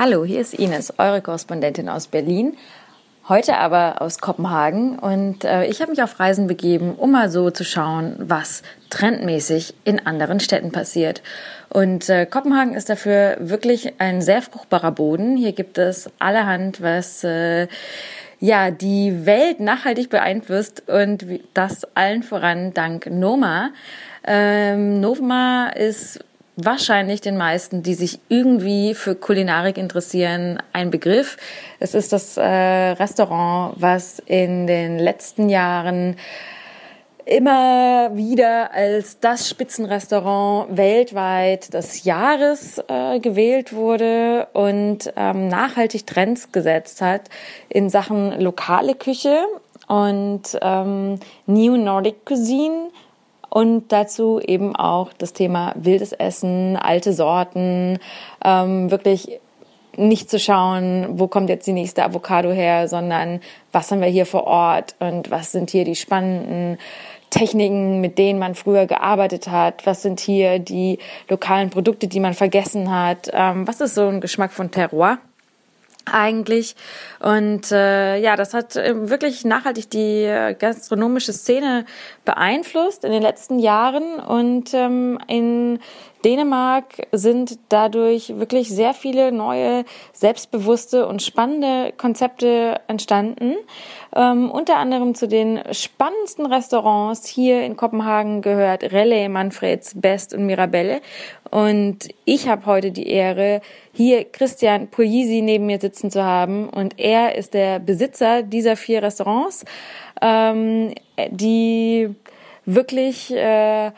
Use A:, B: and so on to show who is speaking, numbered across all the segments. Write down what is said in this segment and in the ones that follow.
A: Hallo, hier ist Ines, eure Korrespondentin aus Berlin. Heute aber aus Kopenhagen und äh, ich habe mich auf Reisen begeben, um mal so zu schauen, was trendmäßig in anderen Städten passiert. Und äh, Kopenhagen ist dafür wirklich ein sehr fruchtbarer Boden. Hier gibt es allerhand, was äh, ja die Welt nachhaltig beeinflusst und das allen voran dank Noma. Ähm, Noma ist wahrscheinlich den meisten, die sich irgendwie für Kulinarik interessieren, ein Begriff. Es ist das äh, Restaurant, was in den letzten Jahren immer wieder als das Spitzenrestaurant weltweit des Jahres äh, gewählt wurde und ähm, nachhaltig Trends gesetzt hat in Sachen lokale Küche und ähm, New Nordic Cuisine und dazu eben auch das Thema wildes Essen, alte Sorten, ähm, wirklich nicht zu schauen, wo kommt jetzt die nächste Avocado her, sondern was haben wir hier vor Ort und was sind hier die spannenden Techniken, mit denen man früher gearbeitet hat, was sind hier die lokalen Produkte, die man vergessen hat, ähm, was ist so ein Geschmack von Terroir eigentlich. Und äh, ja, das hat äh, wirklich nachhaltig die äh, gastronomische Szene beeinflusst in den letzten Jahren. Und ähm, in Dänemark sind dadurch wirklich sehr viele neue, selbstbewusste und spannende Konzepte entstanden. Ähm, unter anderem zu den spannendsten Restaurants hier in Kopenhagen gehört Relle, Manfreds, Best und Mirabelle. Und ich habe heute die Ehre, hier Christian Puglisi neben mir sitzen zu haben. Und er ist der Besitzer dieser vier Restaurants, ähm, die wirklich äh,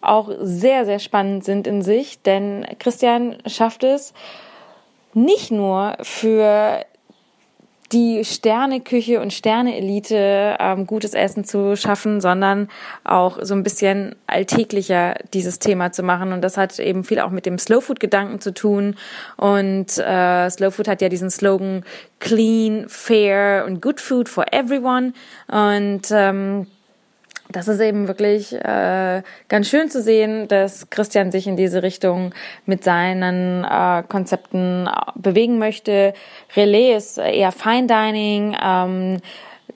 A: auch sehr, sehr spannend sind in sich. Denn Christian schafft es nicht nur für die Sterneküche und Sterneelite ähm, gutes Essen zu schaffen, sondern auch so ein bisschen alltäglicher dieses Thema zu machen. Und das hat eben viel auch mit dem Slow Food Gedanken zu tun. Und äh, Slow hat ja diesen Slogan Clean, Fair und Good Food for Everyone. Und ähm, das ist eben wirklich äh, ganz schön zu sehen, dass Christian sich in diese Richtung mit seinen äh, Konzepten äh, bewegen möchte. Relais ist eher Fine Dining. Ähm,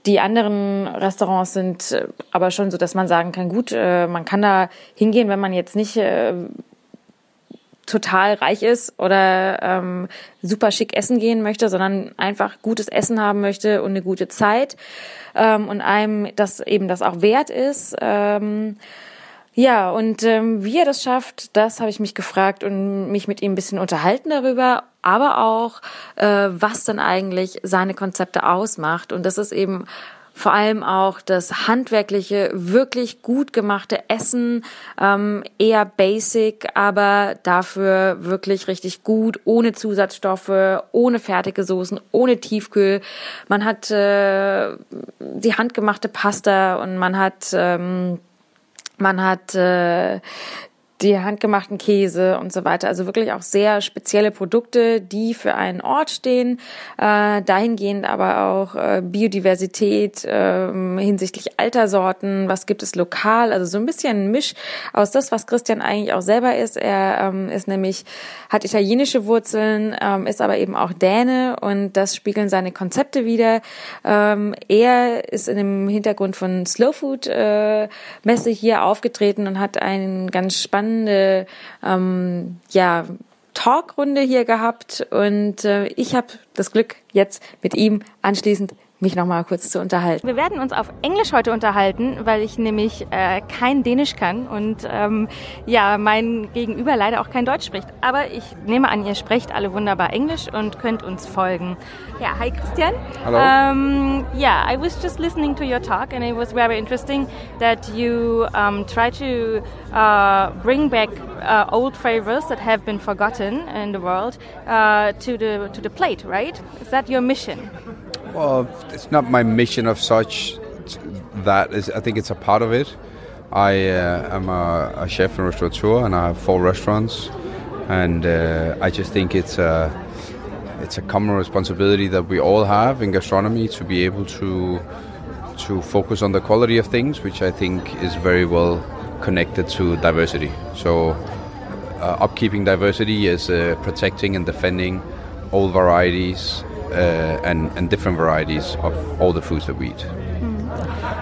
A: die anderen Restaurants sind äh, aber schon so, dass man sagen kann, gut, äh, man kann da hingehen, wenn man jetzt nicht äh, total reich ist oder ähm, super schick essen gehen möchte, sondern einfach gutes Essen haben möchte und eine gute Zeit ähm, und einem das eben das auch wert ist. Ähm, ja, und ähm, wie er das schafft, das habe ich mich gefragt und mich mit ihm ein bisschen unterhalten darüber, aber auch, äh, was dann eigentlich seine Konzepte ausmacht. Und das ist eben vor allem auch das handwerkliche, wirklich gut gemachte Essen, ähm, eher basic, aber dafür wirklich richtig gut, ohne Zusatzstoffe, ohne fertige Soßen, ohne Tiefkühl. Man hat äh, die handgemachte Pasta und man hat ähm, man hat äh, die handgemachten Käse und so weiter. Also wirklich auch sehr spezielle Produkte, die für einen Ort stehen. Äh, dahingehend aber auch äh, Biodiversität äh, hinsichtlich Altersorten. Was gibt es lokal? Also so ein bisschen ein Misch aus das, was Christian eigentlich auch selber ist. Er ähm, ist nämlich, hat italienische Wurzeln, ähm, ist aber eben auch Däne und das spiegeln seine Konzepte wieder. Ähm, er ist in dem Hintergrund von Slow Food äh, Messe hier aufgetreten und hat einen ganz spannenden spannende ähm, ja, Talkrunde hier gehabt. Und äh, ich habe das Glück, jetzt mit ihm anschließend mich noch mal kurz zu unterhalten.
B: Wir werden uns auf Englisch heute unterhalten, weil ich nämlich äh, kein Dänisch kann und ähm, ja, mein Gegenüber leider auch kein Deutsch spricht. Aber ich nehme an, ihr sprecht alle wunderbar Englisch und könnt uns folgen. Ja, hi Christian.
C: Hello.
B: Um, yeah, I was just listening to your talk and it was very interesting that you um, try to uh, bring back uh, old flavors that have been forgotten in the world uh, to the to the plate, right? Is that your mission?
C: Well, it's not my mission of such. That is, I think it's a part of it. I uh, am a, a, chef and restaurateur, and I have four restaurants, and uh, I just think it's a it's a common responsibility that we all have in gastronomy to be able to to focus on the quality of things, which I think is very well connected to diversity. So, uh, upkeeping diversity is uh, protecting and defending all varieties uh, and, and different varieties of all the foods that we eat.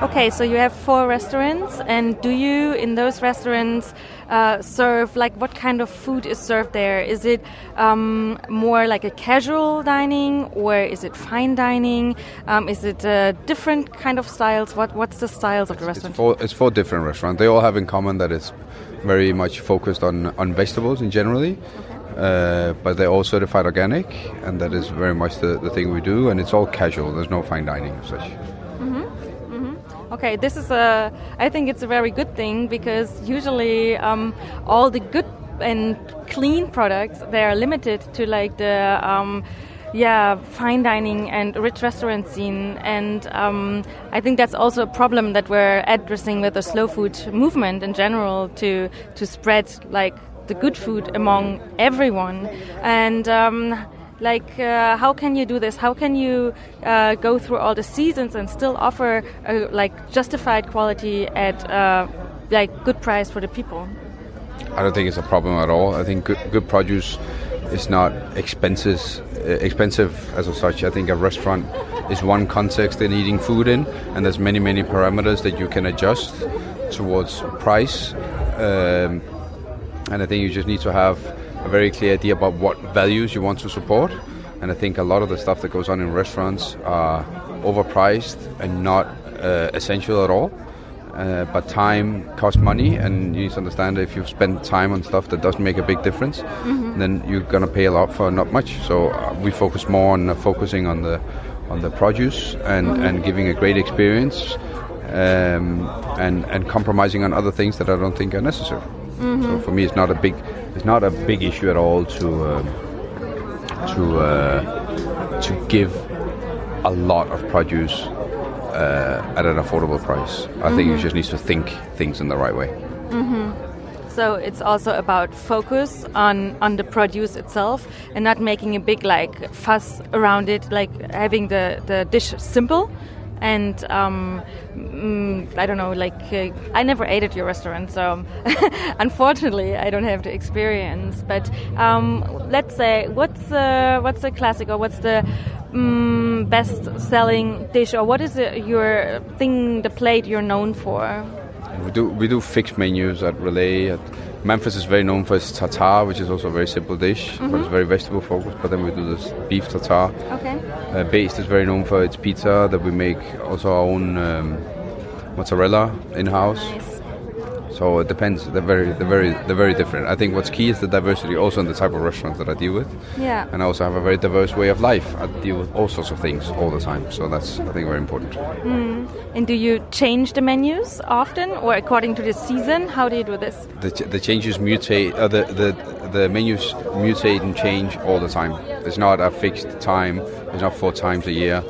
B: Okay, so you have four restaurants, and do you in those restaurants uh, serve like what kind of food is served there? Is it um, more like a casual dining, or is it fine dining? Um, is it uh, different kind of styles? What what's the styles of the
C: It's
B: restaurant?
C: four, it's four different restaurants. They all have in common that it's very much focused on, on vegetables in generally. Uh, but they're all certified organic, and that is very much the, the thing we do. And it's all casual. There's no fine dining as such.
B: Okay, this is a. I think it's a very good thing because usually um, all the good and clean products they are limited to like the. Um, yeah, fine dining and rich restaurant scene, and um, I think that's also a problem that we're addressing with the slow food movement in general to to spread like the good food among everyone, and um, like uh, how can you do this how can you uh, go through all the seasons and still offer a, like justified quality at uh, like good price for the people
C: I don't think it's a problem at all. I think good, good produce is not expensive, uh, expensive as of such. I think a restaurant is one context in eating food in, and there's many, many parameters that you can adjust towards price. Um, and I think you just need to have a very clear idea about what values you want to support. And I think a lot of the stuff that goes on in restaurants are overpriced and not uh, essential at all. Uh, but time costs money, and you need to understand that if you spend time on stuff that doesn't make a big difference, then you're gonna pay a lot for not much. So uh, we focus more on uh, focusing on the on the produce and, and giving a great experience, um, and and compromising on other things that I don't think are necessary. So for me, it's not a big it's not a big issue at all to um, to uh, to give a lot of produce uh, at an affordable price. I think you just need to think things in the right way. Mhm.
B: so it's also about focus on on the produce itself and not making a big like fuss around it like having the the dish simple and um, mm, I don't know, like uh, I never ate at your restaurant, so unfortunately I don't have the experience. But um, let's say, what's the what's the classic or what's the mm, best-selling dish or what is your thing, the plate you're known for?
C: We do we do fixed menus at Relay. At Memphis is very known for its tartar, which is also a very simple dish, but it's very vegetable focused. But then we do this beef tartar.
B: Okay.
C: Uh, Based is very known for its pizza that we make also our own um, mozzarella in house.
B: Nice.
C: So it depends. They're very, they're very, they're very different. I think what's key is the diversity, also in the type of restaurants that I deal with.
B: Yeah.
C: And I also have a very diverse way of life. I deal with all sorts of things all the time. So that's, I think, very important.
B: And do you change the menus often or according to the season? How do you do this?
C: The, ch- the changes mutate, uh, the, the, the menus mutate and change all the time. It's not a fixed time, It's not four times a year.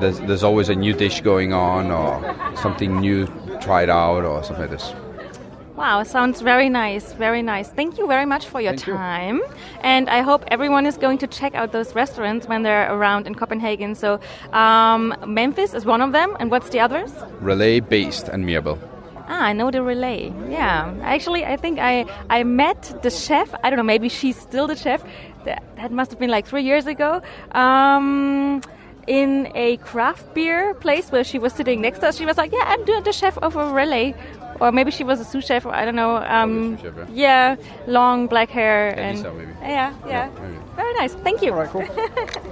C: There's, there's always a new dish going on or something new tried out or something like this.
B: Wow, sounds very nice, very nice. Thank you very much for your
C: Thank you.
B: time. And I hope everyone is going to check out those restaurants when they're around in Copenhagen. So, um, Memphis is one of them. And what's the others?
C: Relay, based, and Mirabel.
B: Ah, I know the relay. Yeah, actually, I think I I met the chef. I don't know, maybe she's still the chef. That, that must have been like three years ago. Um, in a craft beer place where she was sitting next to us, she was like, "Yeah, I'm doing the chef of a relay." Or maybe she was a sous chef, or I don't know. Um,
C: chef,
B: yeah, long black hair and
C: maybe.
B: yeah, yeah,
C: maybe.
B: very nice. Thank you.